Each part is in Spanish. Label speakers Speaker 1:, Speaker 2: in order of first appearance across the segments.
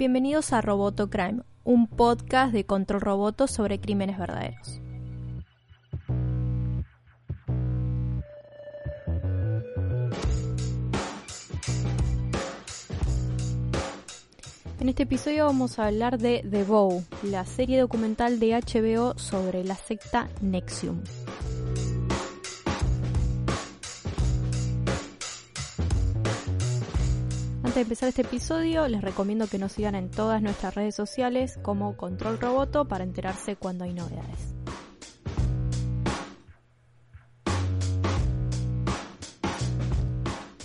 Speaker 1: Bienvenidos a Roboto Crime, un podcast de control roboto sobre crímenes verdaderos. En este episodio vamos a hablar de The Bow, la serie documental de HBO sobre la secta Nexium. Antes de empezar este episodio, les recomiendo que nos sigan en todas nuestras redes sociales como Control Roboto para enterarse cuando hay novedades.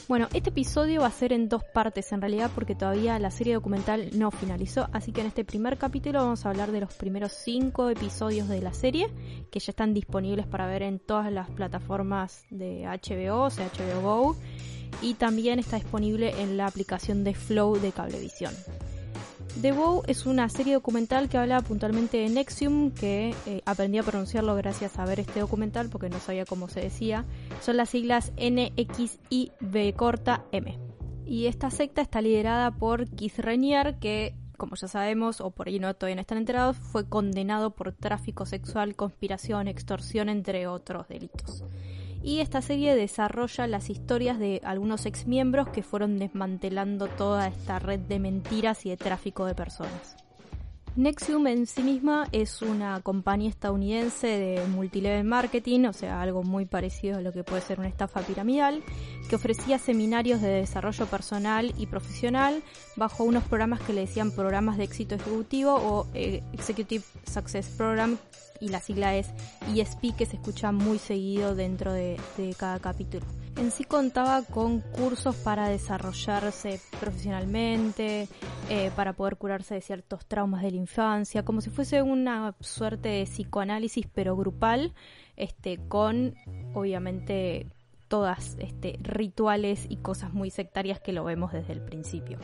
Speaker 1: Bueno, este episodio va a ser en dos partes en realidad porque todavía la serie documental no finalizó, así que en este primer capítulo vamos a hablar de los primeros cinco episodios de la serie que ya están disponibles para ver en todas las plataformas de HBO, o sea HBO Go, y también está disponible en la aplicación de Flow de Cablevisión. The Bow es una serie documental que habla puntualmente de Nexium, que eh, aprendí a pronunciarlo gracias a ver este documental porque no sabía cómo se decía. Son las siglas NXIV corta M. Y esta secta está liderada por Keith Renier, que, como ya sabemos, o por ahí no todavía no están enterados, fue condenado por tráfico sexual, conspiración, extorsión, entre otros delitos y esta serie desarrolla las historias de algunos exmiembros que fueron desmantelando toda esta red de mentiras y de tráfico de personas. Nexium en sí misma es una compañía estadounidense de multilevel marketing, o sea, algo muy parecido a lo que puede ser una estafa piramidal, que ofrecía seminarios de desarrollo personal y profesional bajo unos programas que le decían programas de éxito ejecutivo o eh, Executive Success Program, y la sigla es ESP, que se escucha muy seguido dentro de, de cada capítulo en sí contaba con cursos para desarrollarse profesionalmente, eh, para poder curarse de ciertos traumas de la infancia, como si fuese una suerte de psicoanálisis pero grupal, este, con obviamente todas este, rituales y cosas muy sectarias que lo vemos desde el principio.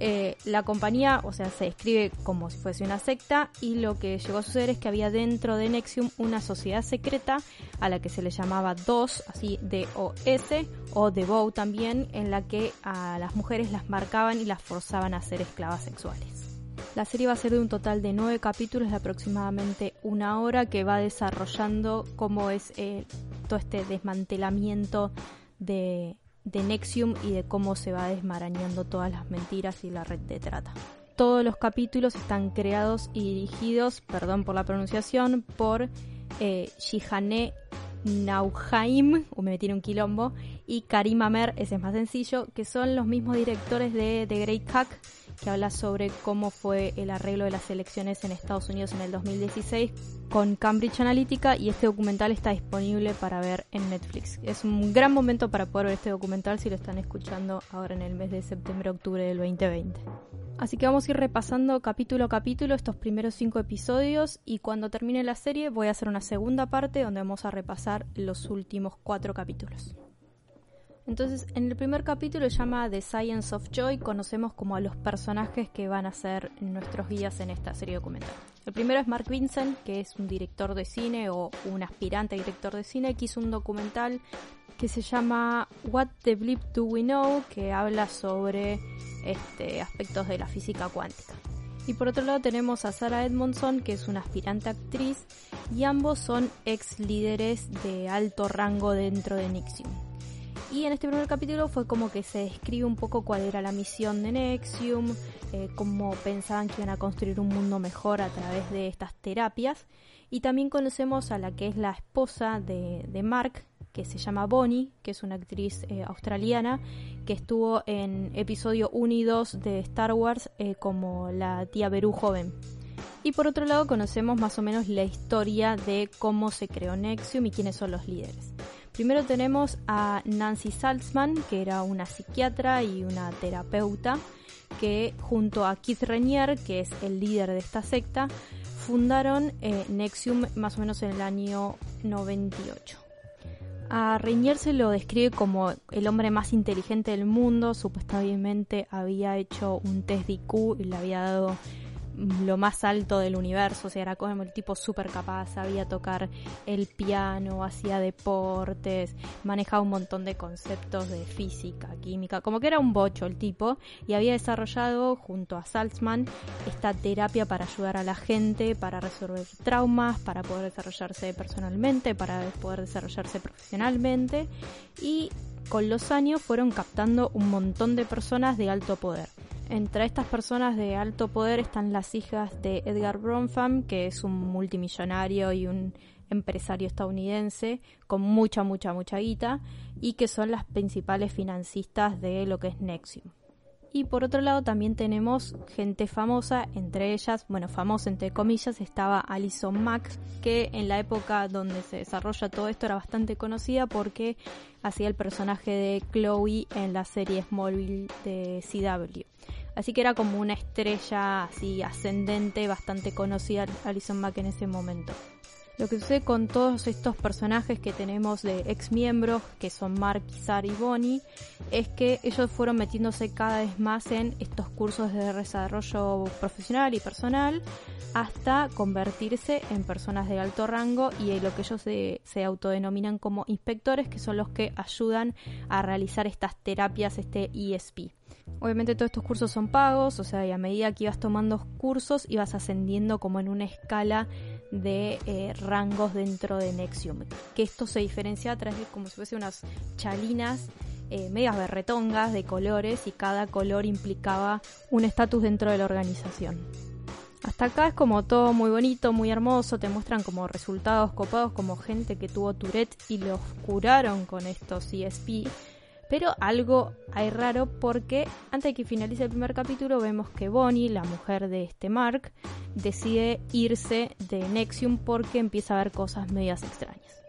Speaker 1: Eh, la compañía, o sea, se describe como si fuese una secta y lo que llegó a suceder es que había dentro de Nexium una sociedad secreta a la que se le llamaba DOS, así D-O-S, o también, en la que a las mujeres las marcaban y las forzaban a ser esclavas sexuales. La serie va a ser de un total de nueve capítulos de aproximadamente una hora que va desarrollando cómo es eh, todo este desmantelamiento de, de Nexium y de cómo se va desmarañando todas las mentiras y la red de trata. Todos los capítulos están creados y dirigidos, perdón por la pronunciación, por eh, Shihane Nauhaim, o me metí un quilombo, y Karim Amer, ese es más sencillo, que son los mismos directores de The Great Hack, que habla sobre cómo fue el arreglo de las elecciones en Estados Unidos en el 2016 con Cambridge Analytica y este documental está disponible para ver en Netflix. Es un gran momento para poder ver este documental si lo están escuchando ahora en el mes de septiembre-octubre del 2020. Así que vamos a ir repasando capítulo a capítulo estos primeros cinco episodios y cuando termine la serie voy a hacer una segunda parte donde vamos a repasar los últimos cuatro capítulos. Entonces, en el primer capítulo llama The Science of Joy, conocemos como a los personajes que van a ser nuestros guías en esta serie documental. El primero es Mark Vincent, que es un director de cine o un aspirante director de cine, que hizo un documental que se llama What the Bleep Do We Know, que habla sobre este, aspectos de la física cuántica. Y por otro lado tenemos a Sarah Edmondson, que es una aspirante actriz, y ambos son ex líderes de alto rango dentro de Nixium. Y en este primer capítulo fue como que se describe un poco cuál era la misión de Nexium, eh, cómo pensaban que iban a construir un mundo mejor a través de estas terapias. Y también conocemos a la que es la esposa de, Mark, que se llama Bonnie, que es una actriz eh, australiana, que estuvo en episodio 1 y 2 de Star Wars eh, como la tía Beru joven. Y por otro lado conocemos más o menos la historia de cómo se creó Nexium y quiénes son los líderes. Primero tenemos a Nancy Salzman, que era una psiquiatra y una terapeuta, que junto a Keith Renier, que es el líder de esta secta, fundaron eh, Nexium más o menos en el año 98. A Reinier se lo describe como el hombre más inteligente del mundo. Supuestamente había hecho un test de IQ y le había dado lo más alto del universo, o sea, era como el tipo súper capaz, sabía tocar el piano, hacía deportes, manejaba un montón de conceptos de física, química, como que era un bocho el tipo, y había desarrollado junto a Salzman esta terapia para ayudar a la gente, para resolver traumas, para poder desarrollarse personalmente, para poder desarrollarse profesionalmente, y con los años fueron captando un montón de personas de alto poder. Entre estas personas de alto poder están las hijas de Edgar Bronfman, que es un multimillonario y un empresario estadounidense con mucha, mucha, mucha guita, y que son las principales financistas de lo que es Nexium. Y por otro lado también tenemos gente famosa, entre ellas, bueno, famosa entre comillas, estaba Alison Mack, que en la época donde se desarrolla todo esto era bastante conocida porque hacía el personaje de Chloe en la serie Smallville de CW. Así que era como una estrella así ascendente, bastante conocida Alison Mack en ese momento. Lo que sucede con todos estos personajes que tenemos de ex miembros, que son Mark, Sarah y Bonnie, es que ellos fueron metiéndose cada vez más en estos cursos de desarrollo profesional y personal hasta convertirse en personas de alto rango y lo que ellos se, se autodenominan como inspectores, que son los que ayudan a realizar estas terapias, este ESP. Obviamente todos estos cursos son pagos, o sea, y a medida que ibas tomando cursos ibas ascendiendo como en una escala de eh, rangos dentro de Nexium. Que esto se diferencia a través de como si fuese unas chalinas eh, medias berretongas de colores y cada color implicaba un estatus dentro de la organización. Hasta acá es como todo muy bonito, muy hermoso, te muestran como resultados copados como gente que tuvo Tourette y los curaron con estos ESP pero algo hay raro porque antes de que finalice el primer capítulo vemos que Bonnie, la mujer de este Mark, decide irse de Nexium porque empieza a ver cosas medias extrañas.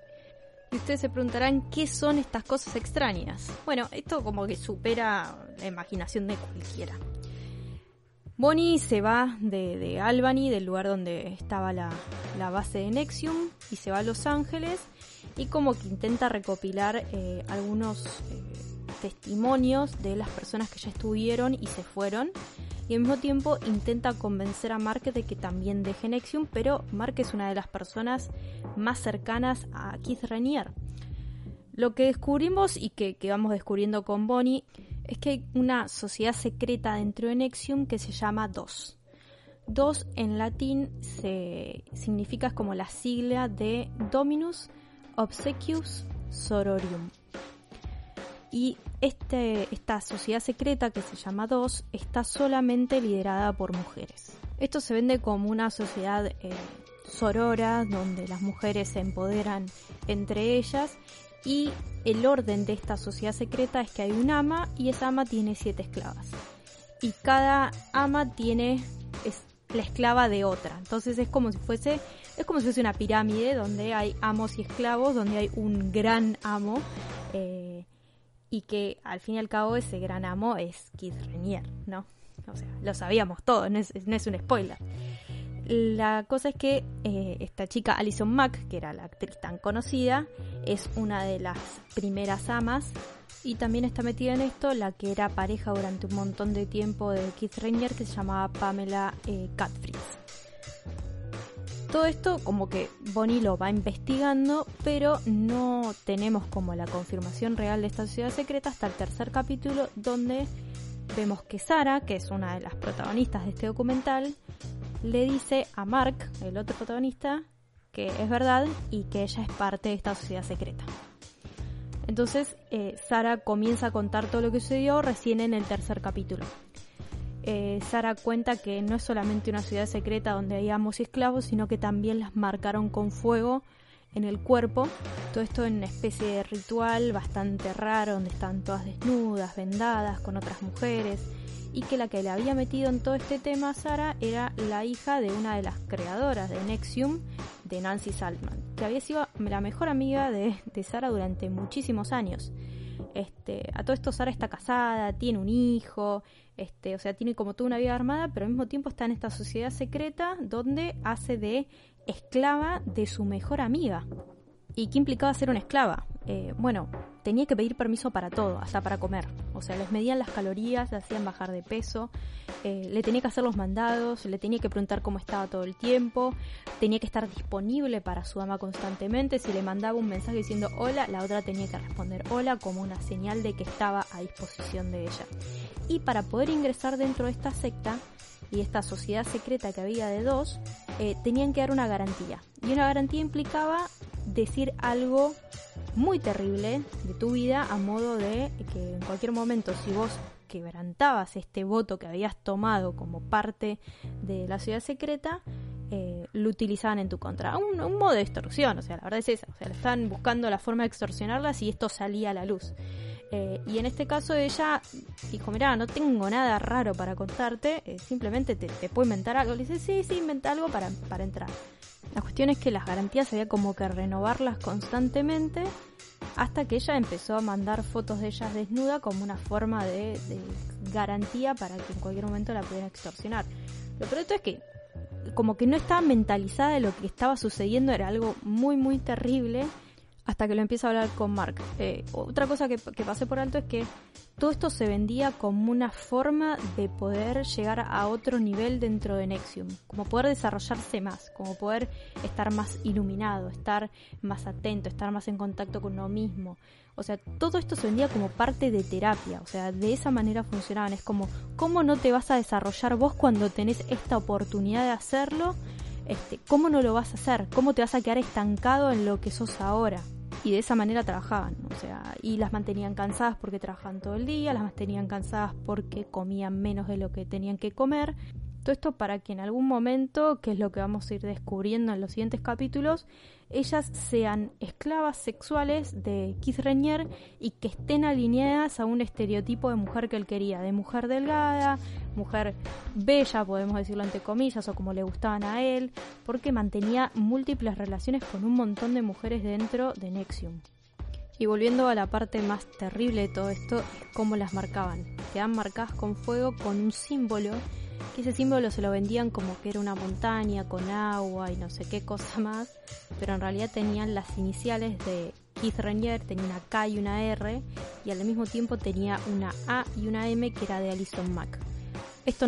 Speaker 1: Y ustedes se preguntarán qué son estas cosas extrañas. Bueno, esto como que supera la imaginación de cualquiera. Bonnie se va de, Albany, del lugar donde estaba la, base de Nexium, y se va a Los Ángeles y como que intenta recopilar eh, algunos eh, testimonios de las personas que ya estuvieron y se fueron. Y al mismo tiempo intenta convencer a Mark de que también deje Nexium, pero Mark es una de las personas más cercanas a Keith Renier. Lo que descubrimos y que, vamos descubriendo con Bonnie es que hay una sociedad secreta dentro de Nexium que se llama DOS. DOS en latín se significa como la sigla de Dominus Obsequius Sororium. Y este, esta sociedad secreta que se llama DOS está solamente liderada por mujeres. Esto se vende como una sociedad eh, sorora donde las mujeres se empoderan entre ellas y el orden de esta sociedad secreta es que hay un ama y esa ama tiene siete esclavas. Y cada ama tiene es la esclava de otra. Entonces es como si fuese es como si fuese una pirámide donde hay amos y esclavos, donde hay un gran amo eh, y que al fin y al cabo ese gran amo es Keith Renier, ¿no? O sea, lo sabíamos todos, no es, un spoiler. La cosa es que eh, esta chica Alison Mack, que era la actriz tan conocida, es una de las primeras amas y también está metida en esto la que era pareja durante un montón de tiempo de Keith Renier que se llamaba Pamela eh, todo esto como que Bonnie lo va investigando, pero no tenemos como la confirmación real de esta sociedad secreta hasta el tercer capítulo donde vemos que Sara, que es una de las protagonistas de este documental, le dice a Mark, el otro protagonista, que es verdad y que ella es parte de esta sociedad secreta. Entonces, eh, Sara comienza a contar todo lo que sucedió recién en el tercer capítulo eh, Sara cuenta que no es solamente una ciudad secreta donde hay amos y esclavos, sino que también las marcaron con fuego en el cuerpo. Todo esto en una especie de ritual bastante raro, donde están todas desnudas, vendadas, con otras mujeres. Y que la que le había metido en todo este tema Sara era la hija de una de las creadoras de Nexium, de Nancy Saltman, que había sido la mejor amiga de, Sara durante muchísimos años. Este, a todo esto Sara está casada, tiene un hijo, Este, o sea, tiene como toda una vida armada, pero al mismo tiempo está en esta sociedad secreta donde hace de esclava de su mejor amiga. ¿Y qué implicaba ser una esclava? Eh, bueno, tenía que pedir permiso para todo, hasta para comer. O sea, les medían las calorías, le hacían bajar de peso, eh, le tenía que hacer los mandados, le tenía que preguntar cómo estaba todo el tiempo, tenía que estar disponible para su ama constantemente. Si le mandaba un mensaje diciendo hola, la otra tenía que responder hola como una señal de que estaba a disposición de ella. Y para poder ingresar dentro de esta secta, y esta sociedad secreta que había de dos, eh, tenían que dar una garantía. Y una garantía implicaba decir algo muy terrible de tu vida a modo de que en cualquier momento si vos quebrantabas este voto que habías tomado como parte de la ciudad secreta, eh, lo utilizaban en tu contra. Un, modo de extorsión, o sea, la verdad es esa. O sea, están buscando la forma de extorsionarlas y esto salía a la luz. Eh, y en este caso ella dijo, mira, no tengo nada raro para contarte, eh, simplemente te, te, puedo inventar algo. Le dice, sí, sí, inventa algo para, para entrar. La cuestión es que las garantías había como que renovarlas constantemente hasta que ella empezó a mandar fotos de ella desnuda como una forma de, garantía para que en cualquier momento la pudieran extorsionar. Lo peor es que como que no estaba mentalizada de lo que estaba sucediendo, era algo muy muy terrible hasta que lo empieza a hablar con Mark. Eh, otra cosa que, que pasé por alto es que todo esto se vendía como una forma de poder llegar a otro nivel dentro de Nexium, como poder desarrollarse más, como poder estar más iluminado, estar más atento, estar más en contacto con uno mismo. O sea, todo esto se vendía como parte de terapia, o sea, de esa manera funcionaban. Es como, ¿cómo no te vas a desarrollar vos cuando tenés esta oportunidad de hacerlo? Este, ¿Cómo no lo vas a hacer? ¿Cómo te vas a quedar estancado en lo que sos ahora? Y de esa manera trabajaban, o sea, y las mantenían cansadas porque trabajaban todo el día, las mantenían cansadas porque comían menos de lo que tenían que comer. Esto para que en algún momento, que es lo que vamos a ir descubriendo en los siguientes capítulos, ellas sean esclavas sexuales de Keith y que estén alineadas a un estereotipo de mujer que él quería, de mujer delgada, mujer bella, podemos decirlo entre comillas, o como le gustaban a él, porque mantenía múltiples relaciones con un montón de mujeres dentro de Nexium. Y volviendo a la parte más terrible de todo esto, es cómo las marcaban. Quedan marcadas con fuego con un símbolo que ese símbolo se lo vendían como que era una montaña con agua y no sé qué cosa más, pero en realidad tenían las iniciales de Keith Renier, tenía una K y una R, y al mismo tiempo tenía una A y una M que era de Alison Mack. Esto nos